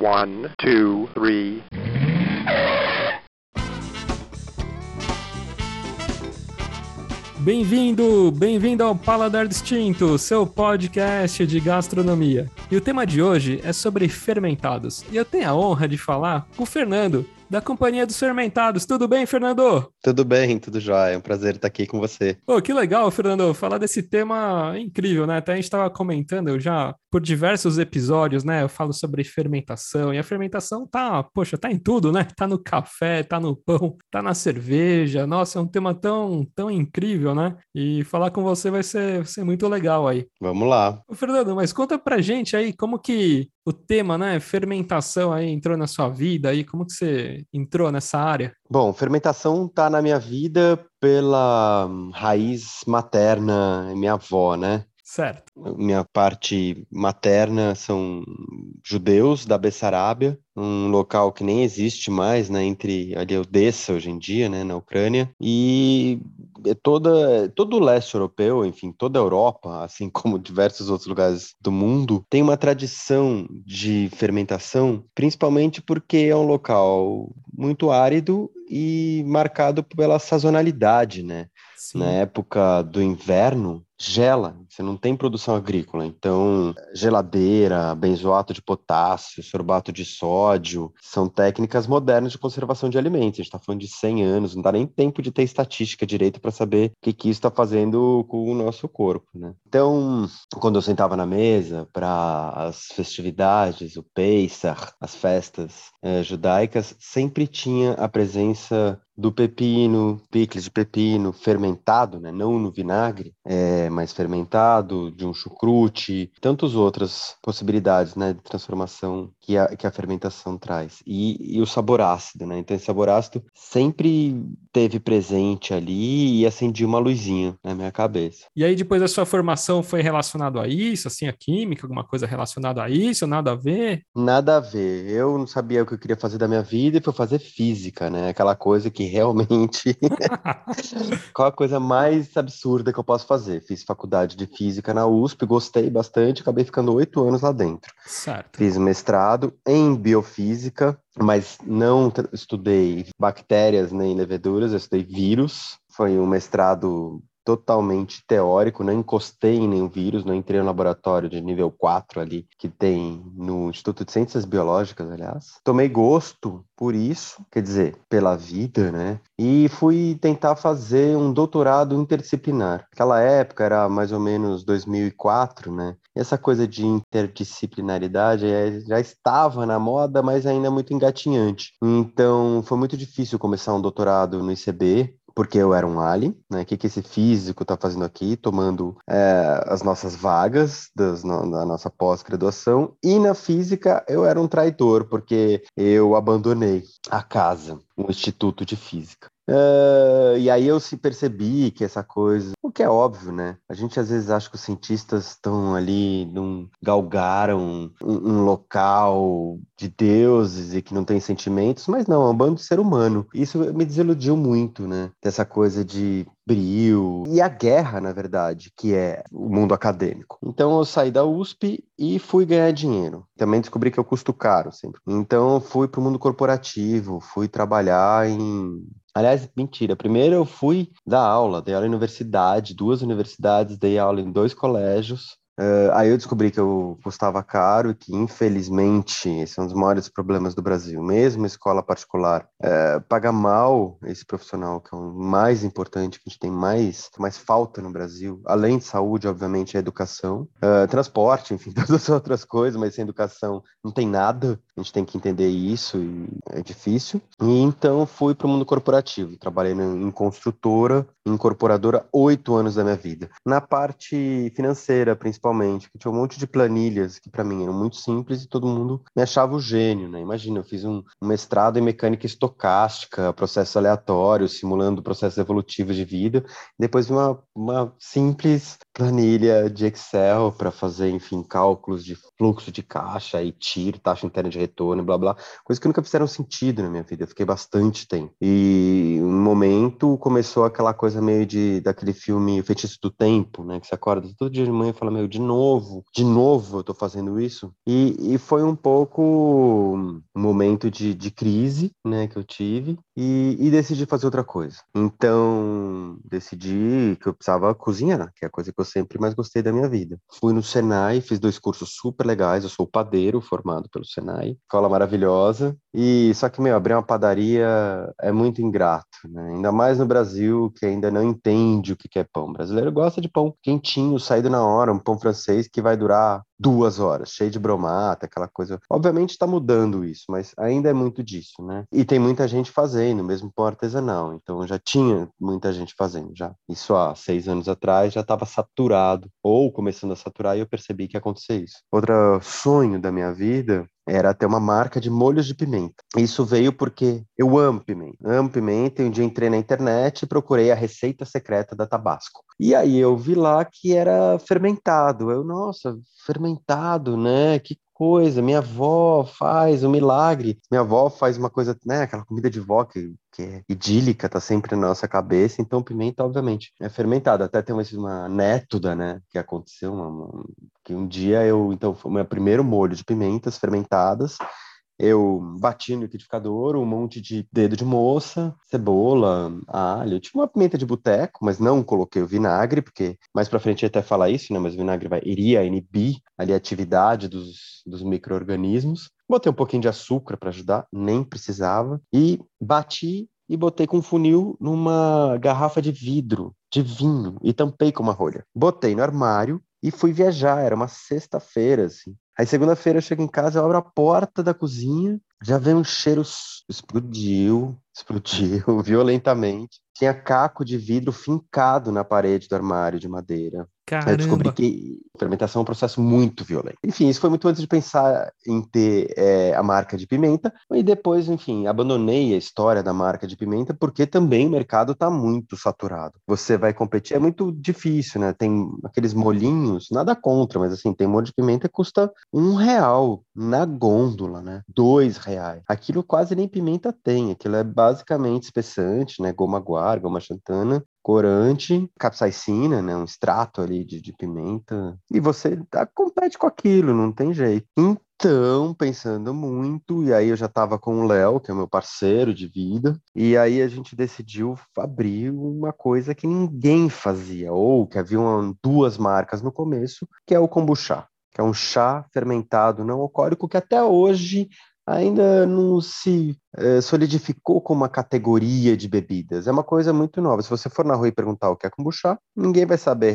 One, two, three. Bem-vindo, bem-vindo ao Paladar Distinto, seu podcast de gastronomia. E o tema de hoje é sobre fermentados. E eu tenho a honra de falar com o Fernando, da Companhia dos Fermentados. Tudo bem, Fernando? Tudo bem, tudo jóia. É um prazer estar aqui com você. Pô, que legal, Fernando, falar desse tema incrível, né? Até a gente estava comentando já por diversos episódios, né? Eu falo sobre fermentação e a fermentação tá, poxa, tá em tudo, né? Tá no café, tá no pão, tá na cerveja. Nossa, é um tema tão, tão incrível, né? E falar com você vai ser, vai ser muito legal aí. Vamos lá. Ô, Fernando, mas conta pra gente aí como que o tema, né, fermentação aí entrou na sua vida aí, como que você entrou nessa área? Bom, fermentação tá na minha vida pela raiz materna, minha avó, né? Certo. Minha parte materna são judeus da Bessarábia, um local que nem existe mais, né, entre ali Odessa hoje em dia, né, na Ucrânia, e toda todo o leste europeu, enfim, toda a Europa, assim como diversos outros lugares do mundo, tem uma tradição de fermentação, principalmente porque é um local muito árido e marcado pela sazonalidade, né? Sim. Na época do inverno, gela, você não tem produção agrícola. Então, geladeira, benzoato de potássio, sorbato de sódio, são técnicas modernas de conservação de alimentos. A gente está falando de 100 anos, não dá nem tempo de ter estatística direito para saber o que, que isso está fazendo com o nosso corpo. Né? Então, quando eu sentava na mesa para as festividades, o Pesach, as festas eh, judaicas, sempre tinha a presença do pepino, picles de pepino fermentado, né? não no vinagre, é, mas fermentado, de um chucrute, tantas outras possibilidades né, de transformação que a, que a fermentação traz. E, e o sabor ácido, né? Então, esse sabor ácido sempre teve presente ali e acendia uma luzinha na minha cabeça. E aí, depois da sua formação, foi relacionado a isso, assim, a química, alguma coisa relacionada a isso, nada a ver? Nada a ver. Eu não sabia o que eu queria fazer da minha vida e fui fazer física, né? Aquela coisa que realmente. Qual a coisa mais absurda que eu posso fazer? Fiz faculdade de física na USP, gostei bastante, acabei ficando oito anos lá dentro. Certo. Fiz mestrado em biofísica, mas não estudei bactérias nem leveduras, eu estudei vírus. Foi um mestrado totalmente teórico, não encostei em nenhum vírus, não entrei no laboratório de nível 4 ali, que tem no Instituto de Ciências Biológicas, aliás. Tomei gosto por isso, quer dizer, pela vida, né? E fui tentar fazer um doutorado interdisciplinar. Aquela época era mais ou menos 2004, né? E essa coisa de interdisciplinaridade eh, já estava na moda, mas ainda muito engatinhante. Então, foi muito difícil começar um doutorado no ICB, porque eu era um alien, né? O que, que esse físico está fazendo aqui, tomando é, as nossas vagas das, no, da nossa pós-graduação. E na física eu era um traidor, porque eu abandonei a casa, o Instituto de Física. Uh, e aí eu se percebi que essa coisa, o que é óbvio, né? A gente às vezes acha que os cientistas estão ali, num, galgaram um, um local de deuses e que não tem sentimentos, mas não, é um bando de ser humano. Isso me desiludiu muito, né? Dessa coisa de brio e a guerra, na verdade, que é o mundo acadêmico. Então eu saí da USP e fui ganhar dinheiro. Também descobri que eu custo caro sempre. Então fui para o mundo corporativo, fui trabalhar em Aliás, mentira. Primeiro eu fui dar aula, dei aula em universidade, duas universidades, dei aula em dois colégios. Uh, aí eu descobri que eu custava caro e que, infelizmente, esse é um dos maiores problemas do Brasil. Mesmo escola particular, uh, paga mal esse profissional, que é o mais importante, que a gente tem mais, mais falta no Brasil. Além de saúde, obviamente, é educação. Uh, transporte, enfim, todas as outras coisas, mas sem educação não tem nada. A gente tem que entender isso e é difícil. E então fui para o mundo corporativo. Trabalhei em construtora, incorporadora, oito anos da minha vida. Na parte financeira, principalmente que tinha um monte de planilhas que para mim eram muito simples e todo mundo me achava o gênio, né? Imagina, eu fiz um, um mestrado em mecânica estocástica, processos aleatórios, simulando processos evolutivos de vida, depois uma, uma simples planilha de Excel para fazer, enfim, cálculos de fluxo de caixa e TIR, taxa interna de acetona, blá blá, coisas que nunca fizeram sentido na minha vida. Eu fiquei bastante tempo. E um momento começou aquela coisa meio de daquele filme O Feitiço do Tempo, né? Que você acorda todo dia de manhã e fala, meu, de novo, de novo eu tô fazendo isso. E, e foi um pouco um momento de, de crise, né, que eu tive, e, e decidi fazer outra coisa. Então, decidi que eu precisava cozinhar, que é a coisa que eu sempre mais gostei da minha vida. Fui no Senai, fiz dois cursos super legais, eu sou padeiro formado pelo Senai, escola maravilhosa, e só que, meu, abrir uma padaria é muito ingrato, né? Ainda mais no Brasil, que ainda não entende o que é pão. O brasileiro gosta de pão quentinho, saído na hora, um pão francês que vai durar duas horas, cheio de bromata, aquela coisa. Obviamente está mudando isso, mas ainda é muito disso, né? E tem muita gente fazendo, mesmo pão artesanal. Então já tinha muita gente fazendo já. Isso há seis anos atrás já estava saturado, ou começando a saturar, e eu percebi que ia acontecer isso. Outro sonho da minha vida era ter uma marca de molhos de pimenta. Isso veio porque eu amo pimenta, amo pimenta, e um dia entrei na internet e procurei a receita secreta da Tabasco. E aí eu vi lá que era fermentado. Eu, nossa, fermentado, né? Que coisa, minha avó faz um milagre. Minha avó faz uma coisa, né, aquela comida de vó que, que é idílica, tá sempre na nossa cabeça. Então, pimenta, obviamente, é fermentado. Até tem uma, uma né, que aconteceu, uma, uma, que um dia eu, então, foi o meu primeiro molho de pimentas fermentadas eu bati no liquidificador um monte de dedo de moça, cebola, alho, tipo uma pimenta de boteco, mas não coloquei o vinagre, porque mais para frente até falar isso, né? Mas o vinagre vai, iria inibir ali a atividade dos, dos micro-organismos. Botei um pouquinho de açúcar para ajudar, nem precisava, e bati e botei com funil numa garrafa de vidro de vinho e tampei com uma rolha. Botei no armário e fui viajar, era uma sexta-feira, assim. Aí segunda-feira eu chego em casa, eu abro a porta da cozinha, já vem um cheiro, explodiu, explodiu violentamente. Tinha caco de vidro fincado na parede do armário de madeira. Caramba. Eu descobri que fermentação é um processo muito violento. Enfim, isso foi muito antes de pensar em ter é, a marca de pimenta. E depois, enfim, abandonei a história da marca de pimenta porque também o mercado está muito saturado. Você vai competir, é muito difícil, né? Tem aqueles molinhos, nada contra, mas assim, tem molho de pimenta que custa um real na gôndola, né? Dois reais. Aquilo quase nem pimenta tem. Aquilo é basicamente espessante, né? Goma guar, goma xantana corante, capsaicina, né, um extrato ali de, de pimenta, e você tá, compete com aquilo, não tem jeito. Então, pensando muito, e aí eu já estava com o Léo, que é meu parceiro de vida, e aí a gente decidiu abrir uma coisa que ninguém fazia, ou que havia duas marcas no começo, que é o kombucha, que é um chá fermentado não alcoólico que até hoje ainda não se é, solidificou como uma categoria de bebidas. É uma coisa muito nova. Se você for na rua e perguntar o que é kombucha, ninguém vai saber.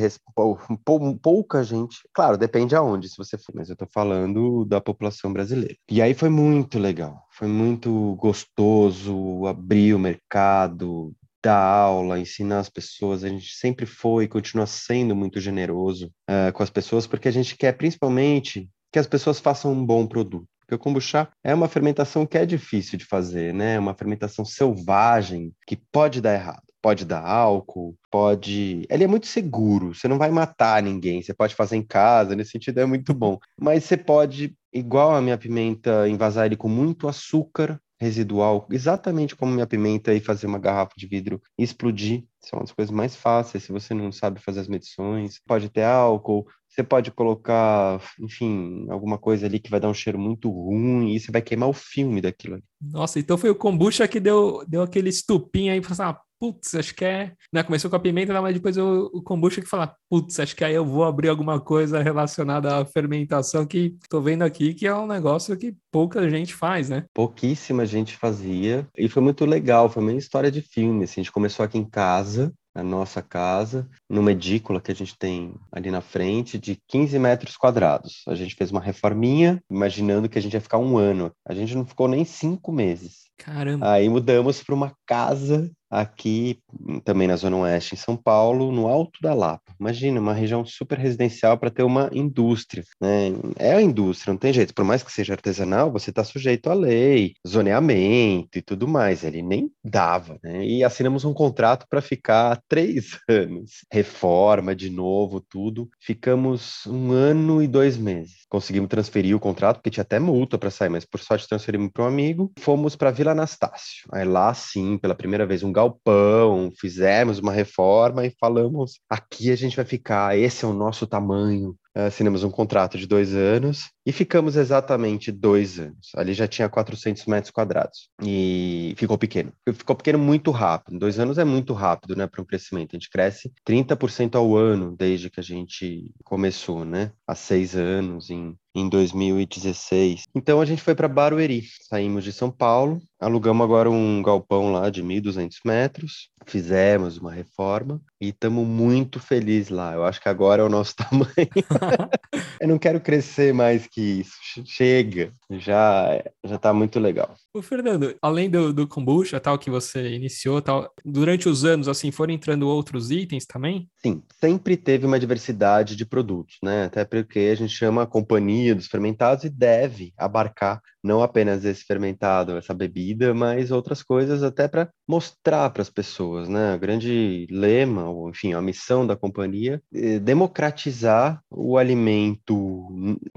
Pouca gente. Claro, depende aonde, se você for, mas eu estou falando da população brasileira. E aí foi muito legal. Foi muito gostoso abrir o mercado, dar aula, ensinar as pessoas. A gente sempre foi e continua sendo muito generoso uh, com as pessoas, porque a gente quer principalmente que as pessoas façam um bom produto. Porque o kombucha é uma fermentação que é difícil de fazer, né? É uma fermentação selvagem que pode dar errado. Pode dar álcool, pode. Ele é muito seguro, você não vai matar ninguém, você pode fazer em casa, nesse sentido é muito bom. Mas você pode, igual a minha pimenta, envasar ele com muito açúcar residual, exatamente como minha pimenta, e fazer uma garrafa de vidro explodir. São as coisas mais fáceis, se você não sabe fazer as medições. Pode ter álcool, você pode colocar, enfim, alguma coisa ali que vai dar um cheiro muito ruim e você vai queimar o filme daquilo ali. Nossa, então foi o kombucha que deu, deu aquele estupinho aí para ah, putz, acho que é. Né? Começou com a pimenta, mas depois o, o kombucha que fala, putz, acho que aí eu vou abrir alguma coisa relacionada à fermentação que tô vendo aqui, que é um negócio que pouca gente faz, né? Pouquíssima gente fazia. E foi muito legal, foi uma história de filme. Assim, a gente começou aqui em casa, a nossa casa, numa edícula que a gente tem ali na frente, de 15 metros quadrados. A gente fez uma reforminha, imaginando que a gente ia ficar um ano. A gente não ficou nem cinco meses. Caramba! Aí mudamos para uma casa aqui também na Zona Oeste, em São Paulo, no Alto da Lapa. Imagina, uma região super residencial para ter uma indústria. Né? É a indústria, não tem jeito. Por mais que seja artesanal, você está sujeito à lei, zoneamento e tudo mais. Ele nem dava. Né? E assinamos um contrato para ficar três anos. Reforma de novo, tudo. Ficamos um ano e dois meses. Conseguimos transferir o contrato, porque tinha até multa para sair, mas por sorte transferimos para um amigo. Fomos para Vila Anastácio. Aí lá sim, pela primeira vez, um galpão, fizemos uma reforma e falamos: aqui a gente vai ficar, esse é o nosso tamanho, assinamos um contrato de dois anos e ficamos exatamente dois anos. Ali já tinha 400 metros quadrados e ficou pequeno. Ficou pequeno muito rápido. Dois anos é muito rápido, né, para um crescimento. A gente cresce 30% ao ano desde que a gente começou, né? Há seis anos, em em 2016. Então a gente foi para Barueri, saímos de São Paulo, alugamos agora um galpão lá de 1.200 metros, fizemos uma reforma e estamos muito felizes lá. Eu acho que agora é o nosso tamanho. Eu não quero crescer mais que isso. Chega, já já tá muito legal. O Fernando, além do, do kombucha, tal que você iniciou, tal, durante os anos assim foram entrando outros itens também? Sim, sempre teve uma diversidade de produtos, né? Até porque a gente chama a companhia dos fermentados e deve abarcar não apenas esse fermentado, essa bebida, mas outras coisas até para mostrar para as pessoas, né? O grande lema, ou enfim, a missão da companhia é democratizar o alimento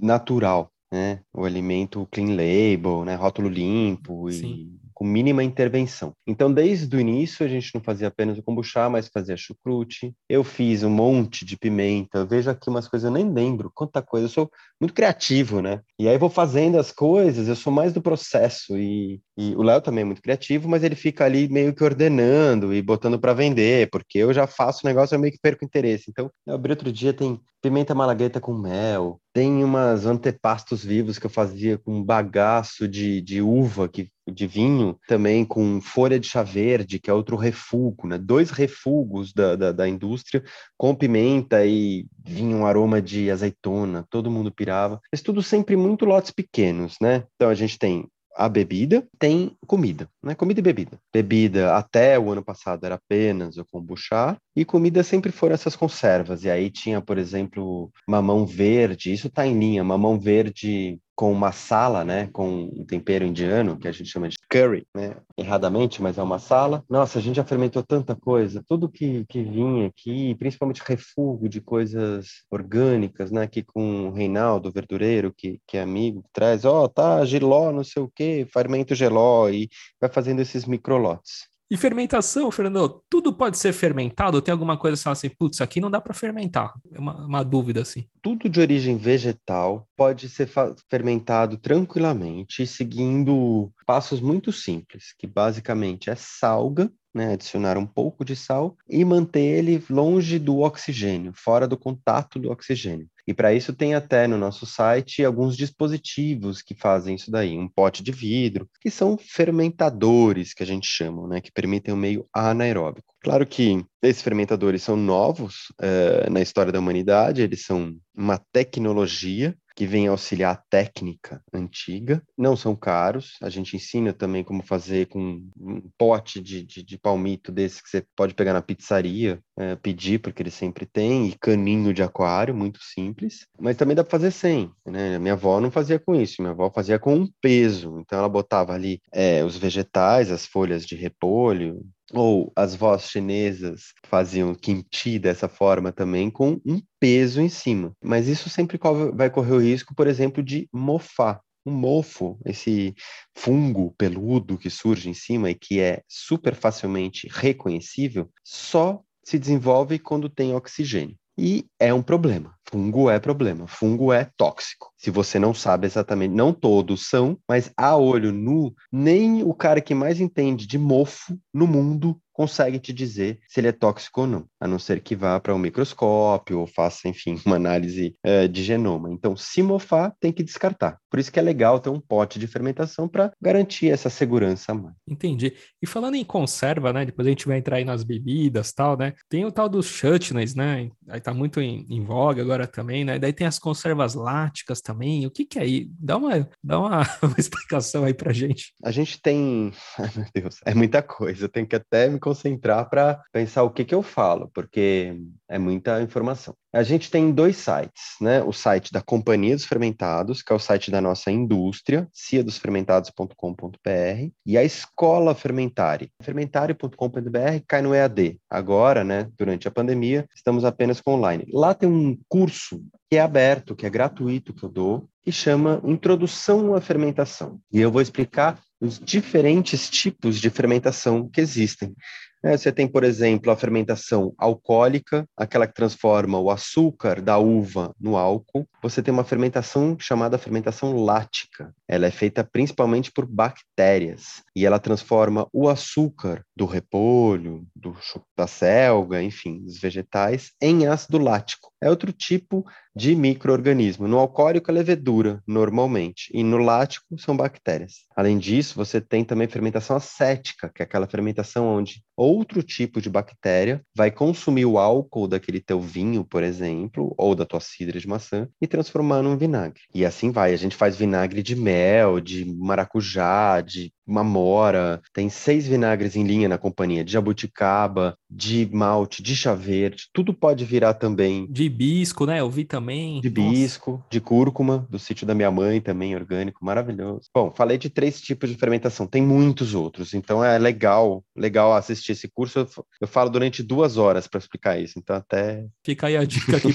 natural, né? O alimento clean label, né? Rótulo limpo Sim. e com mínima intervenção. Então, desde o início, a gente não fazia apenas o kombucha, mas fazia chucrute. Eu fiz um monte de pimenta. Vejo aqui umas coisas, eu nem lembro quanta coisa. Eu sou muito criativo, né? E aí vou fazendo as coisas, eu sou mais do processo. E, e o Léo também é muito criativo, mas ele fica ali meio que ordenando e botando para vender, porque eu já faço o negócio, eu meio que perco interesse. Então, eu abri outro dia, tem pimenta malagueta com mel, tem umas antepastos vivos que eu fazia com bagaço de, de uva que de vinho, também com folha de chá verde, que é outro refugo, né? Dois refugos da, da, da indústria com pimenta e vinha um aroma de azeitona, todo mundo pirava. Mas tudo sempre muito lotes pequenos, né? Então a gente tem a bebida, tem comida, né? Comida e bebida. Bebida até o ano passado era apenas o kombucha e comida sempre foram essas conservas. E aí tinha, por exemplo, mamão verde, isso tá em linha, mamão verde com masala, né, com um tempero indiano, que a gente chama de curry, né, erradamente, mas é uma sala. Nossa, a gente já fermentou tanta coisa, tudo que, que vinha aqui, principalmente refúgio de coisas orgânicas, né, aqui com o Reinaldo, verdureiro, que, que é amigo, que traz, ó, oh, tá, giló, não sei o quê, fermento geló, e vai fazendo esses microlotes. E fermentação, Fernando, tudo pode ser fermentado? Tem alguma coisa assim, putz, aqui não dá para fermentar? É uma, uma, dúvida assim. Tudo de origem vegetal pode ser fermentado tranquilamente, seguindo passos muito simples, que basicamente é salga, né, adicionar um pouco de sal e manter ele longe do oxigênio, fora do contato do oxigênio. E para isso tem até no nosso site alguns dispositivos que fazem isso daí, um pote de vidro, que são fermentadores que a gente chama, né, que permitem um meio anaeróbico. Claro que esses fermentadores são novos uh, na história da humanidade, eles são uma tecnologia que vem auxiliar a técnica antiga. Não são caros, a gente ensina também como fazer com um pote de, de, de palmito desse que você pode pegar na pizzaria, é, pedir, porque ele sempre tem, e caninho de aquário, muito simples. Mas também dá para fazer sem, né? Minha avó não fazia com isso, minha avó fazia com um peso. Então ela botava ali é, os vegetais, as folhas de repolho, ou as vós chinesas faziam kimchi dessa forma também, com um peso em cima. Mas isso sempre vai correr o risco, por exemplo, de mofar. O mofo, esse fungo peludo que surge em cima e que é super facilmente reconhecível, só se desenvolve quando tem oxigênio. E é um problema. Fungo é problema. Fungo é tóxico. Se você não sabe exatamente, não todos são, mas a olho nu, nem o cara que mais entende de mofo no mundo consegue te dizer se ele é tóxico ou não, a não ser que vá para um microscópio ou faça, enfim, uma análise uh, de genoma. Então, se mofar, tem que descartar. Por isso que é legal ter um pote de fermentação para garantir essa segurança mais. Entendi. E falando em conserva, né? Depois a gente vai entrar aí nas bebidas tal, né? Tem o tal dos chutneys, né? Aí tá muito em, em voga agora agora também, né? Daí tem as conservas láticas também. O que que é aí? Dá uma, dá uma, uma explicação aí pra gente. A gente tem, ai meu Deus, é muita coisa. Eu tenho que até me concentrar para pensar o que que eu falo, porque é muita informação. A gente tem dois sites, né? O site da Companhia dos Fermentados, que é o site da nossa indústria, ciadosfermentados.com.br, e a Escola Fermentari. Fermentari.com.br cai no EAD. Agora, né, durante a pandemia, estamos apenas com online. Lá tem um curso que é aberto, que é gratuito, que eu dou, que chama Introdução à Fermentação. E eu vou explicar os diferentes tipos de fermentação que existem. É, você tem, por exemplo, a fermentação alcoólica, aquela que transforma o açúcar da uva no álcool. Você tem uma fermentação chamada fermentação lática. Ela é feita principalmente por bactérias e ela transforma o açúcar do repolho, do da selga, enfim, dos vegetais, em ácido lático. É outro tipo de microorganismo. No alcoólico é levedura, normalmente, e no lático são bactérias. Além disso, você tem também fermentação acética, que é aquela fermentação onde outro tipo de bactéria vai consumir o álcool daquele teu vinho, por exemplo, ou da tua cidra de maçã e transformar num vinagre. E assim vai. A gente faz vinagre de mel, de maracujá, de mamora, tem seis vinagres em linha na companhia, de jabuticaba, de malte, de chá verde, tudo pode virar também. De hibisco, né? Eu vi também. De hibisco, Nossa. de cúrcuma, do sítio da minha mãe também, orgânico, maravilhoso. Bom, falei de três tipos de fermentação, tem muitos outros, então é legal, legal assistir esse curso. Eu, eu falo durante duas horas para explicar isso, então até... Fica aí a dica aqui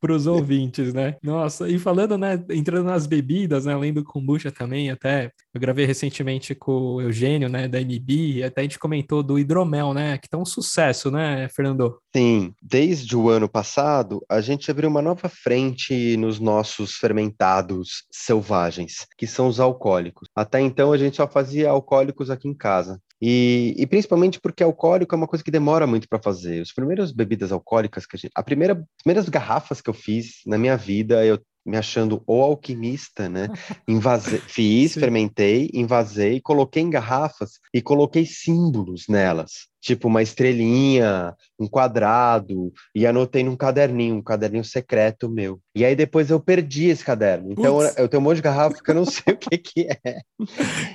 para os ouvintes, né? Nossa, e falando, né, entrando nas bebidas, né, além do kombucha também, até eu gravei recentemente com o Eugênio, né, da e até a gente comentou do hidromel, né, que tá um sucesso, né, Fernando? Sim, desde o ano passado, a gente abriu uma nova frente nos nossos fermentados selvagens, que são os alcoólicos. Até então, a gente só fazia alcoólicos aqui em casa. E, e, principalmente porque alcoólico é uma coisa que demora muito para fazer. As primeiras bebidas alcoólicas que a gente. A primeira, as primeiras garrafas que eu fiz na minha vida, eu me achando o alquimista, né? Fiz, Sim. fermentei, invasei, coloquei em garrafas e coloquei símbolos nelas, tipo uma estrelinha, um quadrado, e anotei num caderninho, um caderninho secreto meu. E aí depois eu perdi esse caderno. Então Putz. eu tenho um monte de garrafa que eu não sei o que, que é.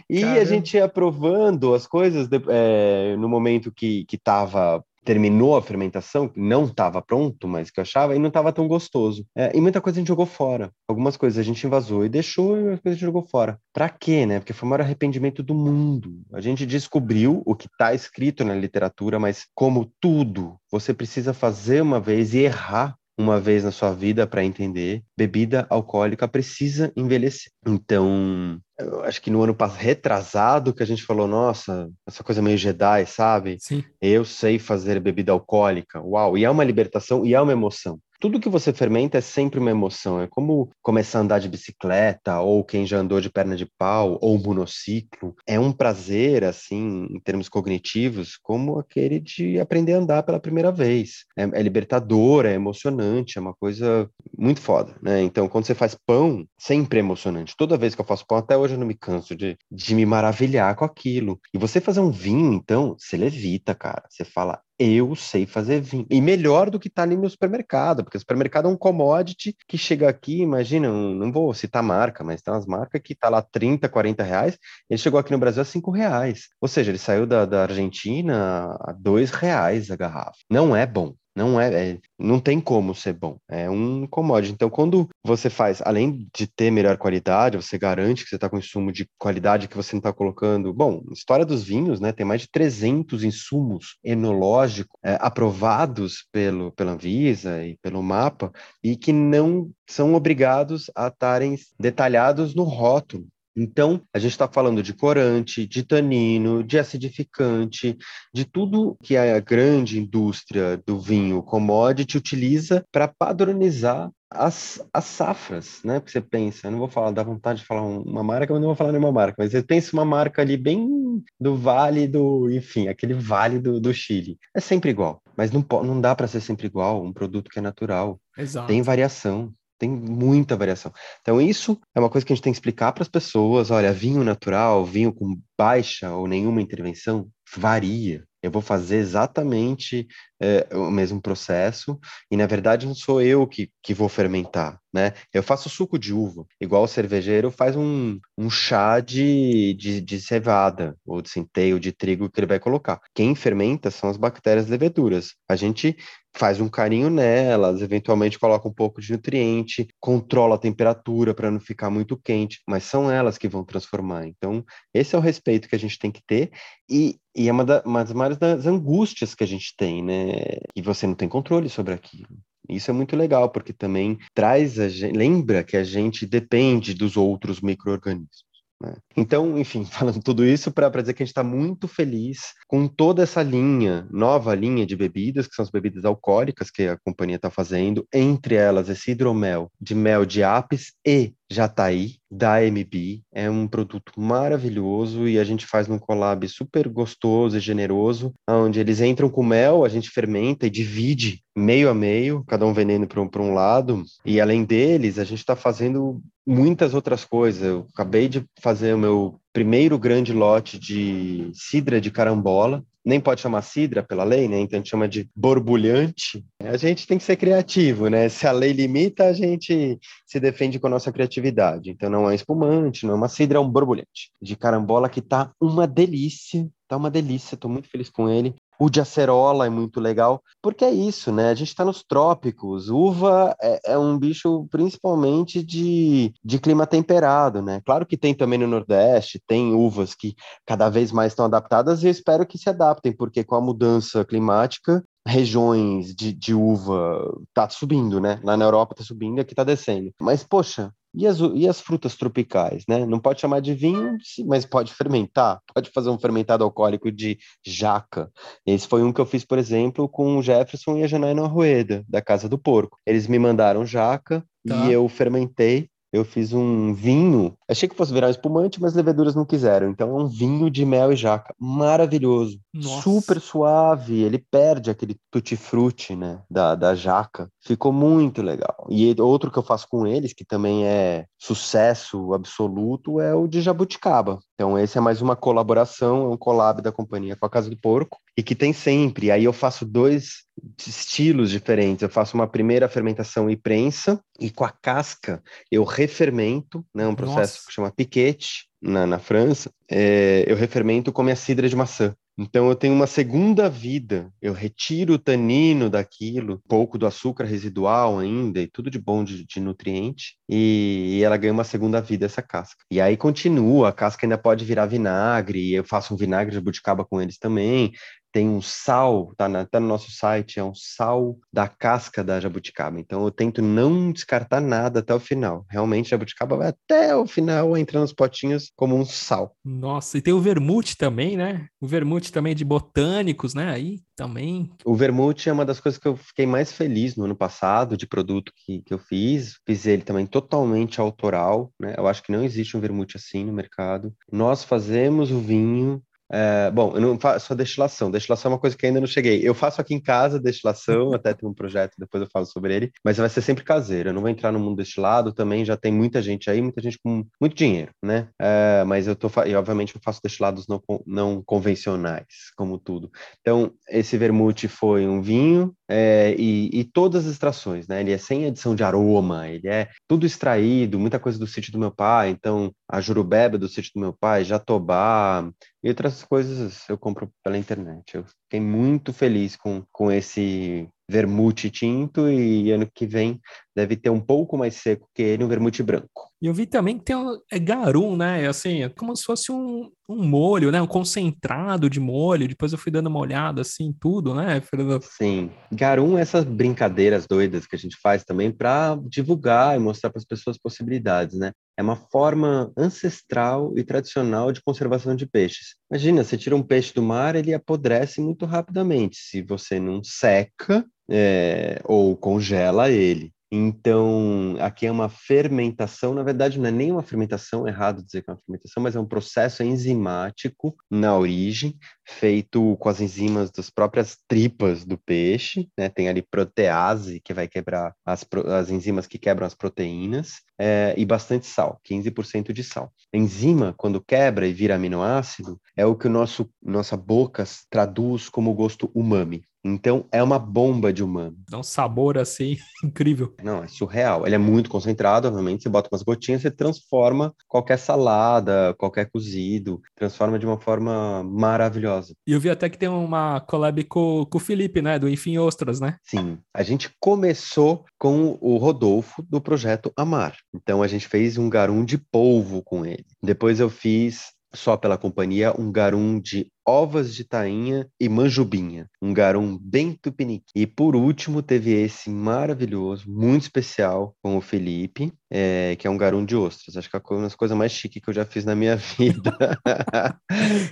E Caramba. a gente ia provando as coisas de, é, no momento que, que tava terminou a fermentação, que não estava pronto, mas que eu achava, e não estava tão gostoso. É, e muita coisa a gente jogou fora. Algumas coisas a gente invasou e deixou, e outras coisas a gente jogou fora. Para quê, né? Porque foi o maior arrependimento do mundo. A gente descobriu o que está escrito na literatura, mas como tudo, você precisa fazer uma vez e errar uma vez na sua vida para entender, bebida alcoólica precisa envelhecer. Então, eu acho que no ano passado, retrasado, que a gente falou, nossa, essa coisa meio Jedi, sabe? Sim. Eu sei fazer bebida alcoólica. Uau! E é uma libertação e é uma emoção. Tudo que você fermenta é sempre uma emoção. É como começar a andar de bicicleta, ou quem já andou de perna de pau, ou monociclo. É um prazer, assim, em termos cognitivos, como aquele de aprender a andar pela primeira vez. É, é libertador, é emocionante, é uma coisa muito foda, né? Então, quando você faz pão, sempre é emocionante. Toda vez que eu faço pão, até hoje eu não me canso de, de me maravilhar com aquilo. E você fazer um vinho, então, você levita, cara. Você fala, eu sei fazer vinho. E melhor do que tá ali no supermercado, porque o supermercado é um commodity que chega aqui, imagina, não vou citar marca, mas tem umas marcas que tá lá 30, 40 reais, ele chegou aqui no Brasil a 5 reais. Ou seja, ele saiu da, da Argentina a 2 reais a garrafa. Não é bom. Não é, é, não tem como ser bom. É um commodity. Então, quando você faz, além de ter melhor qualidade, você garante que você está com insumo de qualidade que você não está colocando. Bom, história dos vinhos, né? Tem mais de 300 insumos enológicos é, aprovados pelo pela Anvisa e pelo MAPA e que não são obrigados a estarem detalhados no rótulo. Então, a gente está falando de corante, de tanino, de acidificante, de tudo que a grande indústria do vinho commodity utiliza para padronizar as, as safras, né? Porque você pensa, eu não vou falar, dá vontade de falar uma marca, mas não vou falar nenhuma marca, mas você pensa uma marca ali bem do vale do, enfim, aquele vale do, do Chile. É sempre igual, mas não, não dá para ser sempre igual, um produto que é natural. Exato. Tem variação. Tem muita variação. Então, isso é uma coisa que a gente tem que explicar para as pessoas. Olha, vinho natural, vinho com baixa ou nenhuma intervenção, varia. Eu vou fazer exatamente é, o mesmo processo, e na verdade não sou eu que, que vou fermentar, né? Eu faço suco de uva, igual o cervejeiro faz um, um chá de, de, de cevada, ou de centeio, de trigo que ele vai colocar. Quem fermenta são as bactérias leveduras. A gente faz um carinho nelas, eventualmente coloca um pouco de nutriente, controla a temperatura para não ficar muito quente, mas são elas que vão transformar. Então, esse é o respeito que a gente tem que ter, e, e é uma, da, uma das maiores das angústias que a gente tem, né? E você não tem controle sobre aquilo. Isso é muito legal, porque também traz a gente, lembra que a gente depende dos outros micro-organismos. Né? Então, enfim, falando tudo isso para dizer que a gente está muito feliz com toda essa linha, nova linha de bebidas, que são as bebidas alcoólicas que a companhia está fazendo, entre elas esse hidromel de mel de apis e Jataí, da MB. É um produto maravilhoso e a gente faz num collab super gostoso e generoso, onde eles entram com mel, a gente fermenta e divide meio a meio, cada um vendendo para um, um lado. E além deles, a gente está fazendo muitas outras coisas. Eu acabei de fazer o meu primeiro grande lote de cidra de carambola, nem pode chamar cidra pela lei, né? Então a gente chama de borbulhante. A gente tem que ser criativo, né? Se a lei limita, a gente se defende com a nossa criatividade. Então não é espumante, não é uma cidra, é um borbulhante de carambola que tá uma delícia. Tá uma delícia, tô muito feliz com ele. O de acerola é muito legal, porque é isso, né? A gente está nos trópicos. Uva é, é, um bicho principalmente de, de clima temperado, né? Claro que tem também no Nordeste, tem uvas que cada vez mais estão adaptadas e eu espero que se adaptem, porque com a mudança climática, regiões de, de uva tá subindo, né? Lá na Europa tá subindo aqui tá descendo. Mas, poxa, e as, e as frutas tropicais, né? Não pode chamar de vinho, mas pode fermentar. Pode fazer um fermentado alcoólico de jaca. Esse foi um que eu fiz, por exemplo, com o Jefferson e a Janaina Arrueda, da Casa do Porco. Eles me mandaram jaca tá. e eu fermentei eu fiz um vinho. Achei que fosse virar espumante, mas leveduras não quiseram. Então é um vinho de mel e jaca. Maravilhoso. Nossa. Super suave. Ele perde aquele tutti-frutti, né? Da, da jaca. Ficou muito legal. E outro que eu faço com eles, que também é sucesso absoluto, é o de jabuticaba. Então esse é mais uma colaboração, é um collab da companhia com a Casa do Porco. E que tem sempre. Aí eu faço dois estilos diferentes. Eu faço uma primeira fermentação e prensa, e com a casca eu refermento, né, um processo Nossa. que chama piquete na, na França. É, eu refermento como a cidra de maçã. Então eu tenho uma segunda vida, eu retiro o tanino daquilo, pouco do açúcar residual ainda e tudo de bom de, de nutriente, e, e, ela ganha uma segunda vida essa casca. E aí continua, a casca ainda pode virar vinagre, eu faço um vinagre de jabuticaba com eles também, tem um sal, tá, na, tá no nosso site, é um sal da casca da jabuticaba. Então eu tento não descartar nada até o final. Realmente a jabuticaba vai até o final entrando nos potinhos como um sal. Nossa, e tem o vermute também, né? O vermute também de botânicos, né? Aí também. O vermute é uma das coisas que eu fiquei mais feliz no ano passado de produto que, que eu fiz. Fiz ele também totalmente autoral, né? Eu acho que não existe um vermute assim no mercado. Nós fazemos o vinho é, bom, eu não faço a destilação. Destilação é uma coisa que ainda não cheguei. Eu faço aqui em casa destilação, até tem um projeto, depois eu falo sobre ele, mas vai ser sempre caseiro. Eu não vou entrar no mundo destilado também, já tem muita gente aí, muita gente com muito dinheiro, né? É, mas eu tô, e obviamente eu faço destilados não, não convencionais, como tudo. Então, esse vermute foi um vinho é, e, e, todas as extrações, né? Ele é sem adição de aroma, ele é tudo extraído, muita coisa do sítio do meu pai, então a jurubeba do sítio do meu pai, jatobá e outras coisas eu compro pela internet. Eu fiquei muito feliz com, com esse vermute tinto e ano que vem deve ter um pouco mais seco que ele, um vermute branco. E eu vi também que tem um, é garum, né? É assim, é como se fosse um, um molho, né? Um concentrado de molho. Depois eu fui dando uma olhada assim, tudo, né, Fernando? Sim. Garum é essas brincadeiras doidas que a gente faz também para divulgar e mostrar para as pessoas possibilidades, né? É uma forma ancestral e tradicional de conservação de peixes. Imagina, você tira um peixe do mar, ele apodrece muito rapidamente. Se você não seca, é, ou congela ele. Então, aqui é uma fermentação, na verdade, não é nem uma fermentação, é errado dizer que é uma fermentação, mas é um processo enzimático na origem, feito com as enzimas das próprias tripas do peixe, né? Tem ali protease, que vai quebrar as, as enzimas que quebram as proteínas, é, e bastante sal, 15% de sal. A enzima, quando quebra e vira aminoácido, é o que o nosso, nossa boca traduz como gosto umami. Então, é uma bomba de umami. Dá um sabor assim incrível. Não, é surreal. Ele é muito concentrado, obviamente. Você bota umas gotinhas, você transforma qualquer salada, qualquer cozido, transforma de uma forma maravilhosa. E eu vi até que tem uma collab com, com o Felipe, né? Do Enfim Ostras, né? Sim. A gente começou com o Rodolfo do projeto Amar. Então, a gente fez um garum de polvo com ele. Depois eu fiz só pela companhia, um garum de ovas de tainha e manjubinha, um garum bem tupiniquim. E por último, teve esse maravilhoso, muito especial, com o Felipe, é, que é um garum de ostras. Acho que é uma das coisas mais chiques que eu já fiz na minha vida.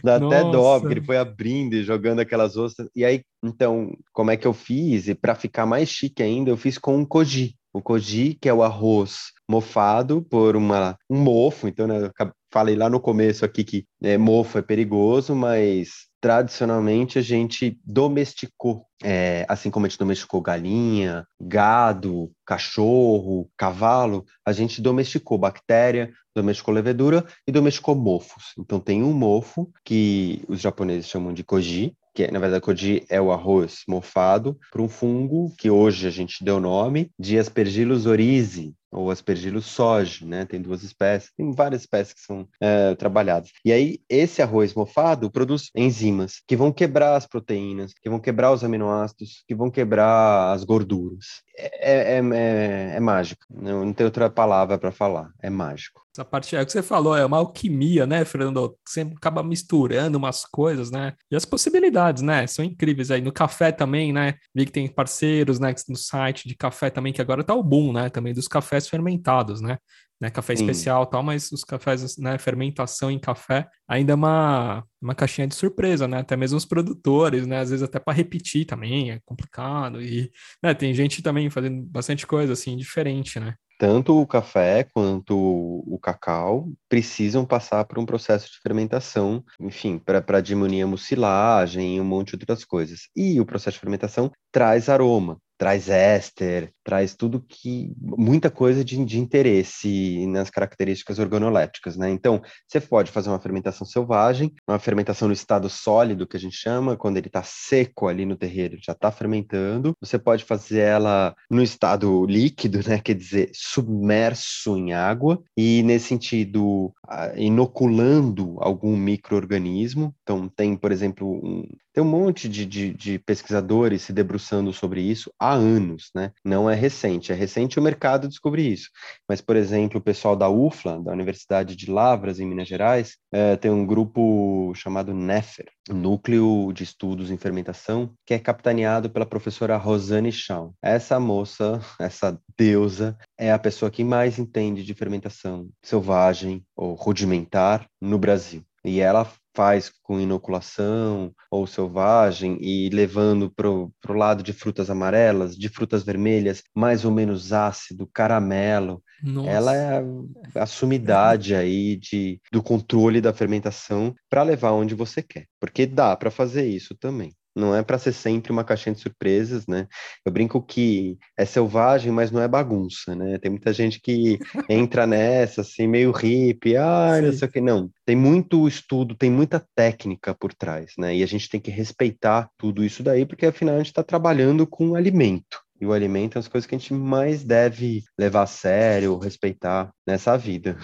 Dá Nossa. até dó, porque ele foi abrindo e jogando aquelas ostras. E aí, então, como é que eu fiz? E para ficar mais chique ainda, eu fiz com um koji. O koji, que é o arroz mofado por uma, um mofo, então né, falei lá no começo aqui que é, mofo é perigoso, mas tradicionalmente a gente domesticou, é, assim como a gente domesticou galinha, gado, cachorro, cavalo, a gente domesticou bactéria, domesticou levedura e domesticou mofos. Então tem um mofo que os japoneses chamam de koji, que na verdade koji é o arroz mofado, para um fungo que hoje a gente deu nome de Aspergillus oryzae, ou aspergillus soja, né? Tem duas espécies, tem várias espécies que são é, trabalhadas. E aí, esse arroz mofado produz enzimas que vão quebrar as proteínas, que vão quebrar os aminoácidos, que vão quebrar as gorduras. É, é, é, é mágico, não, não tem outra palavra para falar, é mágico. Essa parte é o que você falou, é uma alquimia, né, Fernando? Você acaba misturando umas coisas, né? E as possibilidades, né? São incríveis aí. No café também, né? Vi que tem parceiros, né? No site de café também, que agora tá o boom, né? Também dos cafés fermentados, né? né? Café Sim. especial tal, mas os cafés, né? Fermentação em café ainda é uma, uma caixinha de surpresa, né? Até mesmo os produtores, né? Às vezes até para repetir também é complicado. E né? tem gente também fazendo bastante coisa assim, diferente, né? tanto o café quanto o cacau precisam passar por um processo de fermentação, enfim, para diminuir a mucilagem e um monte de outras coisas. E o processo de fermentação traz aroma traz éster, traz tudo que muita coisa de, de interesse nas características organoléticas, né? Então, você pode fazer uma fermentação selvagem, uma fermentação no estado sólido que a gente chama, quando ele está seco ali no terreiro, já está fermentando. Você pode fazer ela no estado líquido, né? Quer dizer, submerso em água e nesse sentido inoculando algum microorganismo. Então, tem, por exemplo, um, tem um monte de, de, de, pesquisadores se debruçando sobre isso há anos, né? Não é recente, é recente o mercado descobrir isso. Mas, por exemplo, o pessoal da UFLA, da Universidade de Lavras, em Minas Gerais, é, tem um grupo chamado NEFER, Núcleo de Estudos em Fermentação, que é capitaneado pela professora Rosane Shaw. Essa moça, essa deusa, é a pessoa que mais entende de fermentação selvagem ou rudimentar no Brasil. E ela faz com inoculação ou selvagem e levando para o lado de frutas amarelas, de frutas vermelhas, mais ou menos ácido, caramelo. Nossa. Ela é a, a sumidade aí de, do controle da fermentação para levar onde você quer, porque dá para fazer isso também não é para ser sempre uma caixinha de surpresas, né? Eu brinco que é selvagem, mas não é bagunça, né? Tem muita gente que entra nessa, assim, meio hippie, ah, não sei o que. Não, tem muito estudo, tem muita técnica por trás, né? E a gente tem que respeitar tudo isso daí, porque afinal a gente está trabalhando com alimento. E o alimento é as coisas que a gente mais deve levar a sério, respeitar nessa vida.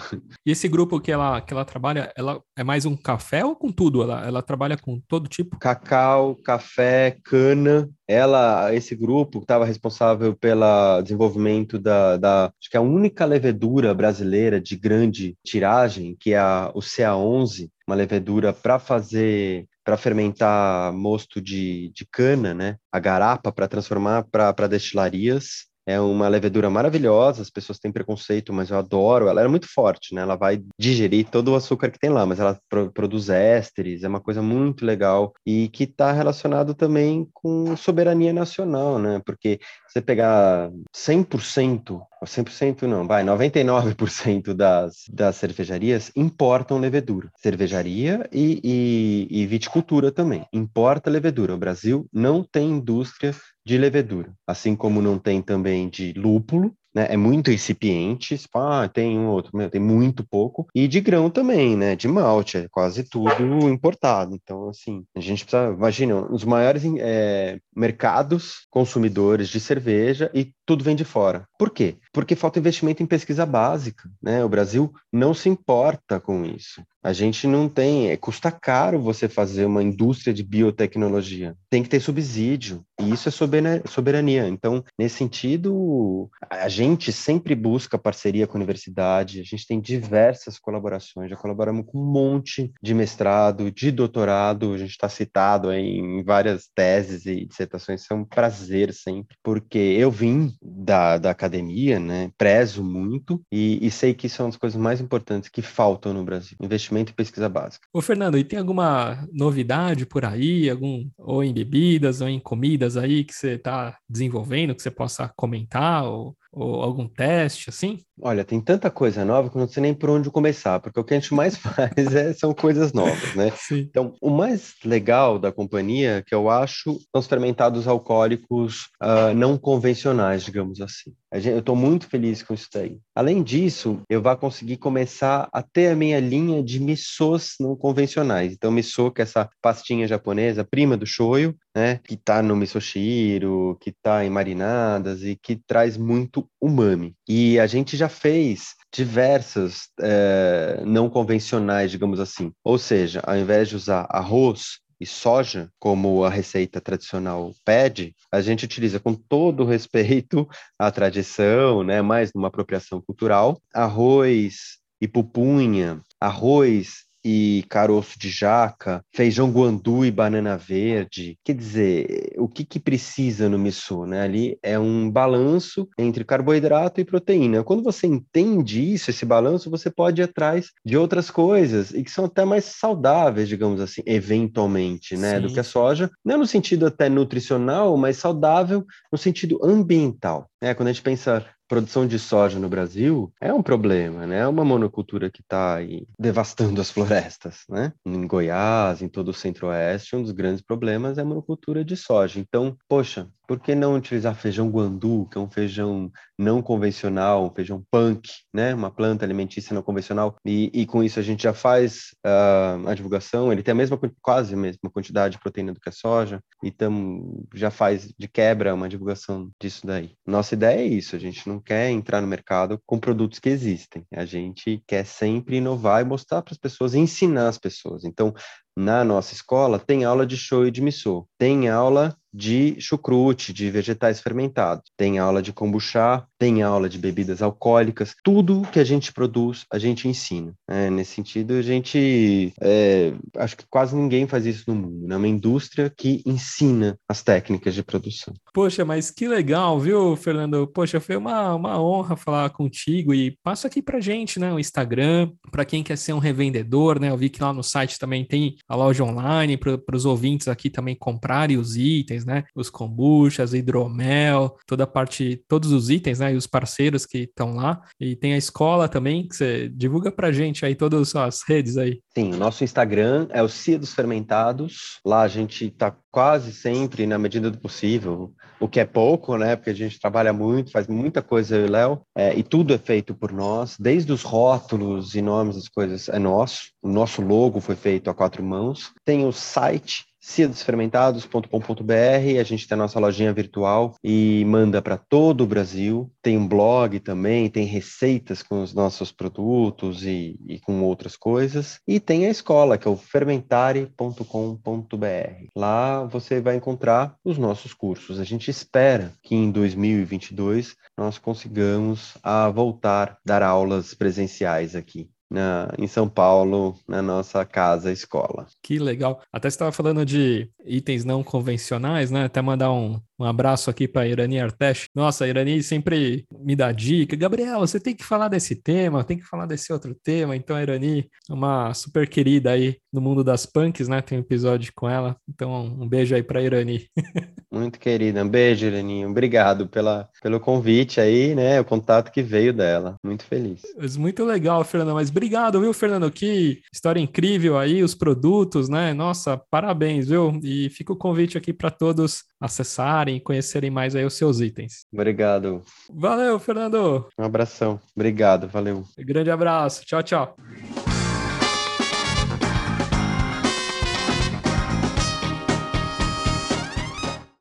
E esse grupo que ela, que ela trabalha, ela é mais um café ou com tudo? Ela, ela trabalha com todo tipo? Cacau, café, cana. Ela, esse grupo estava responsável pelo desenvolvimento da, da, acho que é a única levedura brasileira de grande tiragem, que é a, o CA11, uma levedura para fazer para fermentar mosto de, de cana, né? A garapa para transformar para destilarias. É uma levedura maravilhosa, as pessoas têm preconceito, mas eu adoro. Ela é muito forte, né? Ela vai digerir todo o açúcar que tem lá, mas ela pro produz ésteres, é uma coisa muito legal e que está relacionado também com soberania nacional, né? Porque você pegar 100%, 100% não, vai, 99% das, das cervejarias importam levedura. Cervejaria e, e, e viticultura também. Importa levedura. O Brasil não tem indústria de levedura, assim como não tem também de lúpulo, né? É muito incipiente, ah, tem um outro, meu, tem muito pouco, e de grão também, né? De malte, é quase tudo importado. Então, assim, a gente precisa, imagina, os maiores é, mercados consumidores de cerveja e tudo vem de fora. Por quê? Porque falta investimento em pesquisa básica, né? O Brasil não se importa com isso. A gente não tem, é, custa caro você fazer uma indústria de biotecnologia. Tem que ter subsídio, e isso é soberania. Então, nesse sentido, a gente sempre busca parceria com a universidade, a gente tem diversas colaborações, já colaboramos com um monte de mestrado, de doutorado, a gente está citado em várias teses e dissertações, é um prazer sempre, porque eu vim da, da academia, né, prezo muito, e, e sei que isso é uma das coisas mais importantes que faltam no Brasil, investimento investimento e pesquisa básica. Ô, Fernando, e tem alguma novidade por aí, algum, ou em bebidas, ou em comidas aí que você está desenvolvendo, que você possa comentar, ou, ou algum teste, assim? Olha, tem tanta coisa nova que eu não sei nem por onde começar, porque o que a gente mais faz é, são coisas novas, né? Sim. Então, o mais legal da companhia, que eu acho, são os fermentados alcoólicos uh, não convencionais, digamos assim. Eu estou muito feliz com isso daí. Além disso, eu vou conseguir começar a ter a minha linha de missôs não convencionais. Então, missô, que é essa pastinha japonesa, prima do shoyu, né? Que está no misoshiro, que está em marinadas e que traz muito umami. E a gente já fez diversas é, não convencionais, digamos assim. Ou seja, ao invés de usar arroz e soja, como a receita tradicional pede, a gente utiliza com todo respeito à tradição, né, mais numa apropriação cultural, arroz e pupunha, arroz e caroço de jaca, feijão guandu e banana verde. Quer dizer, o que, que precisa no miso, né? Ali é um balanço entre carboidrato e proteína. Quando você entende isso, esse balanço, você pode ir atrás de outras coisas e que são até mais saudáveis, digamos assim, eventualmente, né? Sim. Do que a soja. Não no sentido até nutricional, mas saudável no sentido ambiental. É, quando a gente pensa produção de soja no Brasil é um problema, né? É uma monocultura que está devastando as florestas, né? Em Goiás, em todo o centro-oeste, um dos grandes problemas é a monocultura de soja. Então, poxa, por que não utilizar feijão guandu, que é um feijão não convencional, um feijão punk, né? Uma planta alimentícia não convencional. E, e com isso a gente já faz uh, a divulgação. Ele tem a mesma, quase a mesma quantidade de proteína do que a soja. E tam, já faz de quebra uma divulgação disso daí. Nossa ideia é isso. A gente não quer entrar no mercado com produtos que existem. A gente quer sempre inovar e mostrar para as pessoas, ensinar as pessoas. Então, na nossa escola tem aula de show e de miso, tem aula de chucrute, de vegetais fermentados, tem aula de kombucha, tem aula de bebidas alcoólicas, tudo que a gente produz, a gente ensina. É, nesse sentido, a gente é, acho que quase ninguém faz isso no mundo, é né? uma indústria que ensina as técnicas de produção. Poxa, mas que legal, viu, Fernando? Poxa, foi uma, uma honra falar contigo e passa aqui pra gente, né, o Instagram, para quem quer ser um revendedor, né, eu vi que lá no site também tem a loja online para os ouvintes aqui também comprarem os itens, né? Os kombuchas, hidromel, toda a parte, todos os itens, né? E os parceiros que estão lá. E tem a escola também, que você divulga para gente aí todas as redes aí. Sim, nosso Instagram é o Cia dos Fermentados. Lá a gente está quase sempre, na medida do possível, o que é pouco, né? Porque a gente trabalha muito, faz muita coisa eu e Léo, é, e tudo é feito por nós, desde os rótulos e nomes das coisas é nosso. O nosso logo foi feito a quatro mãos. Tem o site ciadosfermentados.com.br, a gente tem a nossa lojinha virtual e manda para todo o Brasil. Tem um blog também, tem receitas com os nossos produtos e, e com outras coisas. E tem a escola, que é o fermentare.com.br. Lá você vai encontrar os nossos cursos. A gente espera que em 2022 nós consigamos a voltar dar aulas presenciais aqui. Na, em São Paulo, na nossa casa escola. Que legal. Até você estava falando de itens não convencionais, né? Até mandar um, um abraço aqui para Irani Artesh. Nossa, a Irani sempre me dá dica. Gabriel, você tem que falar desse tema, tem que falar desse outro tema. Então, a Irani é uma super querida aí no mundo das punks, né? Tem um episódio com ela. Então, um beijo aí para Irani. Muito querida. Um beijo, Iraninho. Obrigado pela, pelo convite aí, né? O contato que veio dela. Muito feliz. Muito legal, Fernando. Mas obrigado, viu, Fernando? Que história incrível aí, os produtos, né? Nossa, parabéns, viu? E fica o convite aqui para todos acessarem, conhecerem mais aí os seus itens. Obrigado. Valeu, Fernando. Um abração. Obrigado, valeu. Grande abraço. Tchau, tchau.